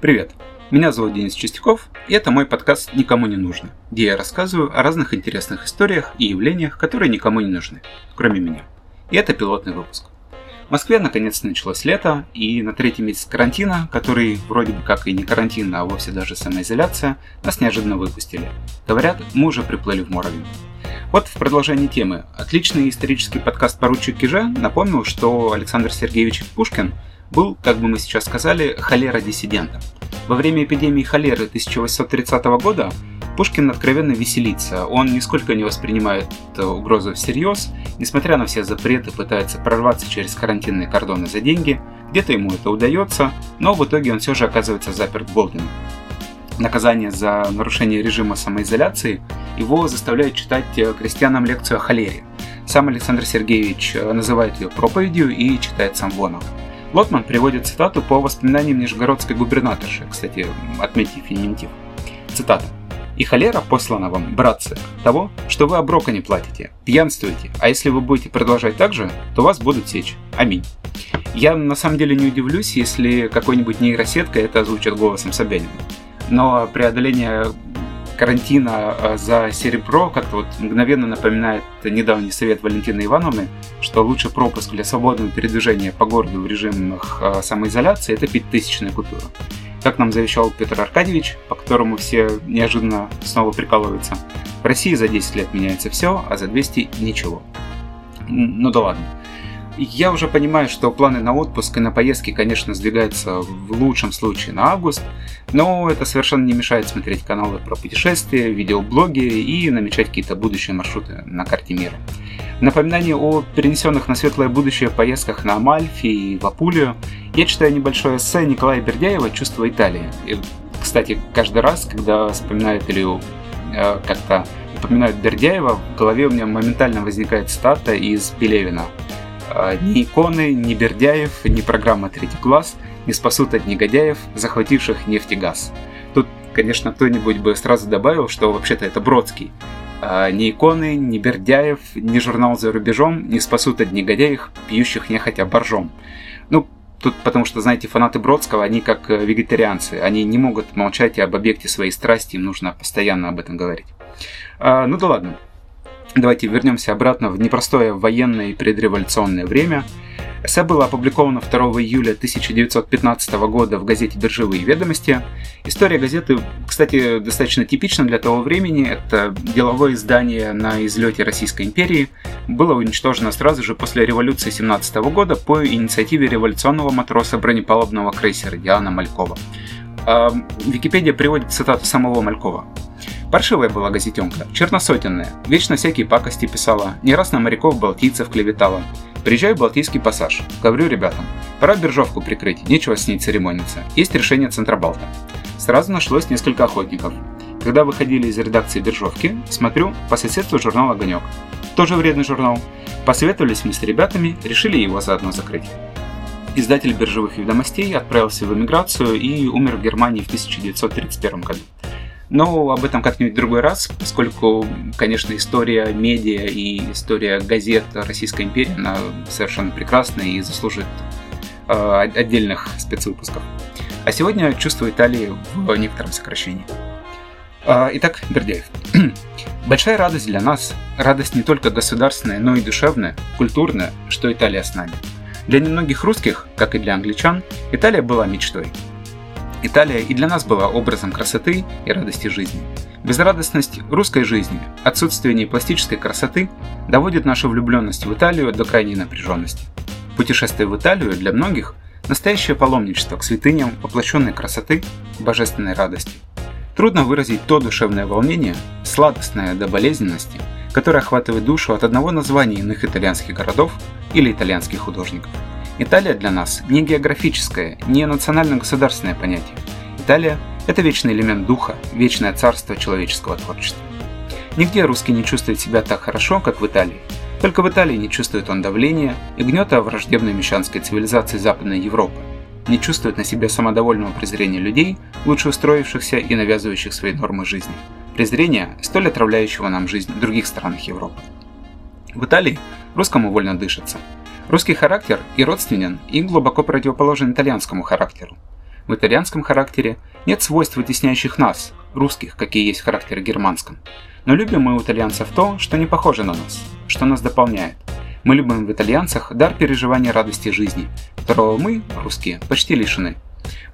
Привет! Меня зовут Денис Чистяков, и это мой подкаст «Никому не нужно», где я рассказываю о разных интересных историях и явлениях, которые никому не нужны, кроме меня. И это пилотный выпуск. В Москве наконец началось лето, и на третий месяц карантина, который вроде бы как и не карантин, а вовсе даже самоизоляция, нас неожиданно выпустили. Говорят, мы уже приплыли в Муравью. Вот в продолжении темы. Отличный исторический подкаст «Поручик Киже» напомнил, что Александр Сергеевич Пушкин был, как бы мы сейчас сказали, холера-диссидентом. Во время эпидемии холеры 1830 года Пушкин откровенно веселится. Он нисколько не воспринимает угрозу всерьез, несмотря на все запреты, пытается прорваться через карантинные кордоны за деньги. Где-то ему это удается, но в итоге он все же оказывается заперт в Болдине. Наказание за нарушение режима самоизоляции его заставляют читать э, крестьянам лекцию о холере. Сам Александр Сергеевич э, называет ее проповедью и читает сам Вонов. Лотман приводит цитату по воспоминаниям нижегородской губернаторши, кстати, отметьте феминитив. Цитата. «И холера послана вам, братцы, того, что вы оброка не платите, пьянствуете, а если вы будете продолжать так же, то вас будут сечь. Аминь». Я на самом деле не удивлюсь, если какой-нибудь нейросетка это озвучит голосом Собянина. Но преодоление карантина а, за серебро как-то вот мгновенно напоминает недавний совет Валентины Ивановны, что лучший пропуск для свободного передвижения по городу в режимах а, самоизоляции – это пятитысячная купюра. Как нам завещал Петр Аркадьевич, по которому все неожиданно снова прикалываются, в России за 10 лет меняется все, а за 200 – ничего. Ну да ладно. Я уже понимаю, что планы на отпуск и на поездки, конечно, сдвигаются в лучшем случае на август, но это совершенно не мешает смотреть каналы про путешествия, видеоблоги и намечать какие-то будущие маршруты на карте мира. напоминание о перенесенных на светлое будущее поездках на Амальфи и в Апулию я читаю небольшое эссе Николая Бердяева «Чувство Италии». И, кстати, каждый раз, когда вспоминают или э, как-то упоминают Бердяева, в голове у меня моментально возникает стата из Пелевина – ни иконы, ни Бердяев, ни программа «Третий класс» не спасут от негодяев, захвативших нефть и газ. Тут, конечно, кто-нибудь бы сразу добавил, что вообще-то это Бродский. А ни иконы, ни Бердяев, ни журнал «За рубежом» не спасут от негодяев, пьющих нехотя боржом. Ну, тут потому что, знаете, фанаты Бродского, они как э, вегетарианцы. Они не могут молчать об объекте своей страсти, им нужно постоянно об этом говорить. А, ну да ладно. Давайте вернемся обратно в непростое военное и предреволюционное время. Эссе было опубликовано 2 июля 1915 года в газете «Биржевые ведомости». История газеты, кстати, достаточно типична для того времени. Это деловое издание на излете Российской империи. Было уничтожено сразу же после революции 17 года по инициативе революционного матроса бронепалубного крейсера Диана Малькова. А, Википедия приводит цитату самого Малькова. Паршивая была газетенка, черносотенная, вечно всякие пакости писала, не раз на моряков-балтийцев клеветала. Приезжаю в Балтийский пассаж, говорю ребятам, пора биржовку прикрыть, нечего с ней церемониться, есть решение Центробалта. Сразу нашлось несколько охотников. Когда выходили из редакции биржовки, смотрю, по соседству журнал «Огонек». Тоже вредный журнал. Посоветовались мы с ребятами, решили его заодно закрыть. Издатель биржевых ведомостей отправился в эмиграцию и умер в Германии в 1931 году. Но об этом как-нибудь в другой раз, поскольку, конечно, история медиа и история газет Российской империи, она совершенно прекрасная и заслуживает э, отдельных спецвыпусков. А сегодня чувство Италии в некотором сокращении. Э, итак, Бердяев. Большая радость для нас, радость не только государственная, но и душевная, культурная, что Италия с нами. Для немногих русских, как и для англичан, Италия была мечтой – Италия и для нас была образом красоты и радости жизни. Безрадостность русской жизни, отсутствие непластической красоты доводит нашу влюбленность в Италию до крайней напряженности. Путешествие в Италию для многих – настоящее паломничество к святыням воплощенной красоты и божественной радости. Трудно выразить то душевное волнение, сладостное до болезненности, которое охватывает душу от одного названия иных итальянских городов или итальянских художников – Италия для нас не географическое, не национально-государственное понятие. Италия – это вечный элемент духа, вечное царство человеческого творчества. Нигде русский не чувствует себя так хорошо, как в Италии. Только в Италии не чувствует он давления и гнета враждебной мещанской цивилизации Западной Европы. Не чувствует на себе самодовольного презрения людей, лучше устроившихся и навязывающих свои нормы жизни. Презрения, столь отравляющего нам жизнь в других странах Европы. В Италии русскому вольно дышится – Русский характер и родственен, и глубоко противоположен итальянскому характеру. В итальянском характере нет свойств, вытесняющих нас, русских, какие есть в характере германском. Но любим мы у итальянцев то, что не похоже на нас, что нас дополняет. Мы любим в итальянцах дар переживания радости жизни, которого мы, русские, почти лишены.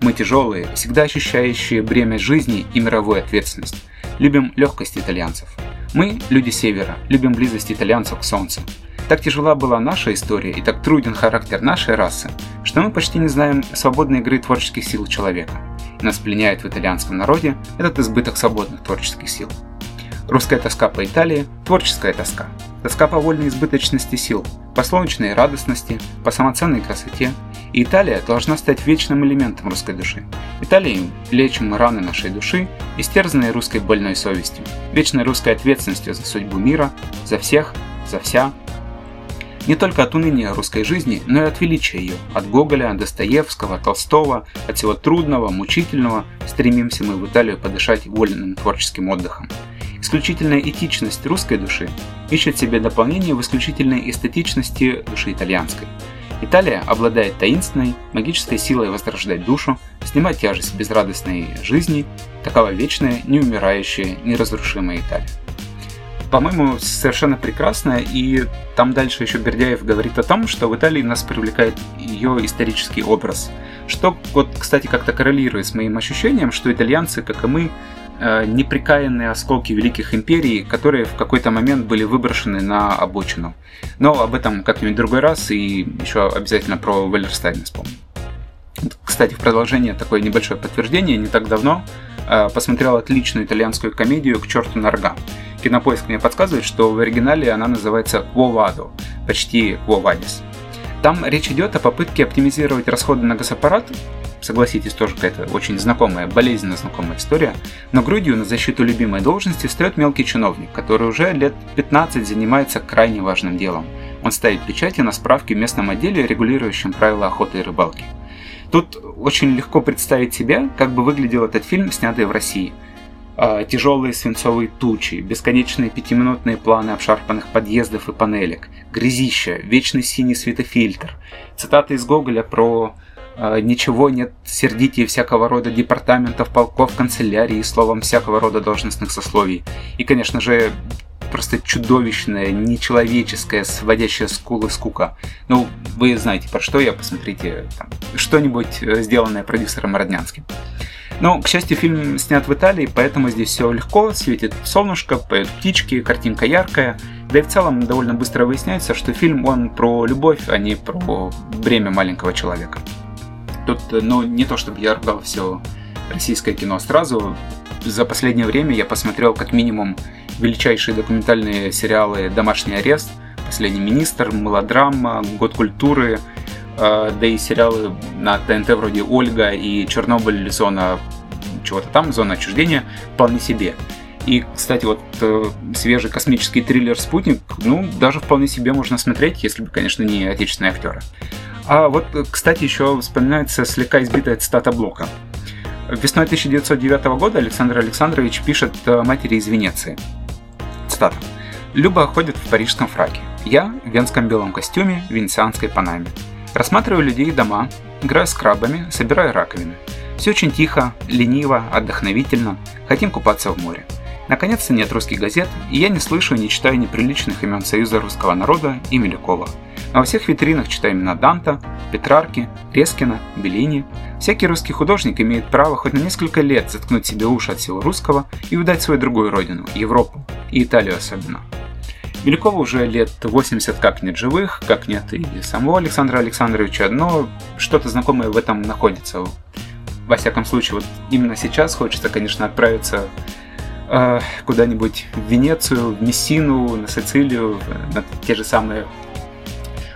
Мы тяжелые, всегда ощущающие бремя жизни и мировую ответственность. Любим легкость итальянцев. Мы, люди севера, любим близость итальянцев к солнцу. Так тяжела была наша история и так труден характер нашей расы, что мы почти не знаем свободной игры творческих сил человека. И нас пленяет в итальянском народе этот избыток свободных творческих сил. Русская тоска по Италии – творческая тоска. Тоска по вольной избыточности сил, по солнечной радостности, по самоценной красоте. И Италия должна стать вечным элементом русской души. Италией лечим мы раны нашей души, истерзанные русской больной совестью, вечной русской ответственностью за судьбу мира, за всех, за вся, не только от уныния русской жизни, но и от величия ее. От Гоголя, Достоевского, Толстого, от всего трудного, мучительного стремимся мы в Италию подышать вольным творческим отдыхом. Исключительная этичность русской души ищет себе дополнение в исключительной эстетичности души итальянской. Италия обладает таинственной, магической силой возрождать душу, снимать тяжесть безрадостной жизни, такова вечная, неумирающая, неразрушимая Италия по-моему, совершенно прекрасно, и там дальше еще Бердяев говорит о том, что в Италии нас привлекает ее исторический образ. Что, вот, кстати, как-то коррелирует с моим ощущением, что итальянцы, как и мы, э, неприкаянные осколки великих империй, которые в какой-то момент были выброшены на обочину. Но об этом как-нибудь другой раз и еще обязательно про Валерстайна вспомню. Кстати, в продолжение такое небольшое подтверждение. Не так давно э, посмотрел отличную итальянскую комедию «К черту на рога». Кинопоиск мне подсказывает, что в оригинале она называется «Квовадо», почти «Квовадис». Там речь идет о попытке оптимизировать расходы на госаппарат, согласитесь, тоже какая-то очень знакомая, болезненно знакомая история, но грудью на защиту любимой должности встает мелкий чиновник, который уже лет 15 занимается крайне важным делом. Он ставит печати на справки в местном отделе, регулирующем правила охоты и рыбалки. Тут очень легко представить себе, как бы выглядел этот фильм, снятый в России – тяжелые свинцовые тучи, бесконечные пятиминутные планы обшарпанных подъездов и панелек, грязища, вечный синий светофильтр, цитаты из Гоголя про э, «ничего нет сердитее всякого рода департаментов, полков, канцелярии, словом, всякого рода должностных сословий». И, конечно же, просто чудовищная, нечеловеческая, сводящая скулы скука. Ну, вы знаете, про что я, посмотрите что-нибудь э, сделанное продюсером Роднянским. Но, к счастью, фильм снят в Италии, поэтому здесь все легко, светит солнышко, поют птички, картинка яркая. Да и в целом довольно быстро выясняется, что фильм он про любовь, а не про бремя маленького человека. Тут, ну, не то чтобы я ругал все российское кино сразу. За последнее время я посмотрел как минимум величайшие документальные сериалы «Домашний арест», «Последний министр», «Мелодрама», «Год культуры», Э, да и сериалы на ТНТ вроде «Ольга» и «Чернобыль», «Зона чего-то там», «Зона отчуждения» вполне себе. И, кстати, вот э, свежий космический триллер «Спутник», ну, даже вполне себе можно смотреть, если бы, конечно, не отечественные актеры. А вот, кстати, еще вспоминается слегка избитая цитата Блока. Весной 1909 года Александр Александрович пишет матери из Венеции. Цитата. «Люба ходит в парижском фраке. Я в венском белом костюме, венецианской панаме. Рассматриваю людей и дома, играю с крабами, собираю раковины. Все очень тихо, лениво, отдохновительно, хотим купаться в море. Наконец-то нет русских газет, и я не слышу и не читаю неприличных имен Союза русского народа и Милюкова. Но во всех витринах читаю имена Данта, Петрарки, Резкина, Беллини. Всякий русский художник имеет право хоть на несколько лет заткнуть себе уши от всего русского и выдать свою другую родину, Европу, и Италию особенно. Милюкова уже лет 80 как нет живых, как нет и самого Александра Александровича, но что-то знакомое в этом находится. Во всяком случае, вот именно сейчас хочется, конечно, отправиться э, куда-нибудь в Венецию, в Мессину, на Сицилию, на те же самые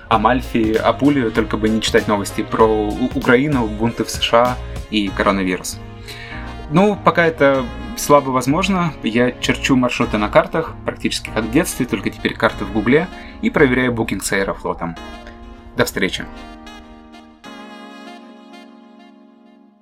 Амальфи, Апулию, только бы не читать новости про Украину, бунты в США и коронавирус. Ну, пока это слабо возможно. Я черчу маршруты на картах, практически как в детстве, только теперь карты в гугле, и проверяю букинг с аэрофлотом. До встречи!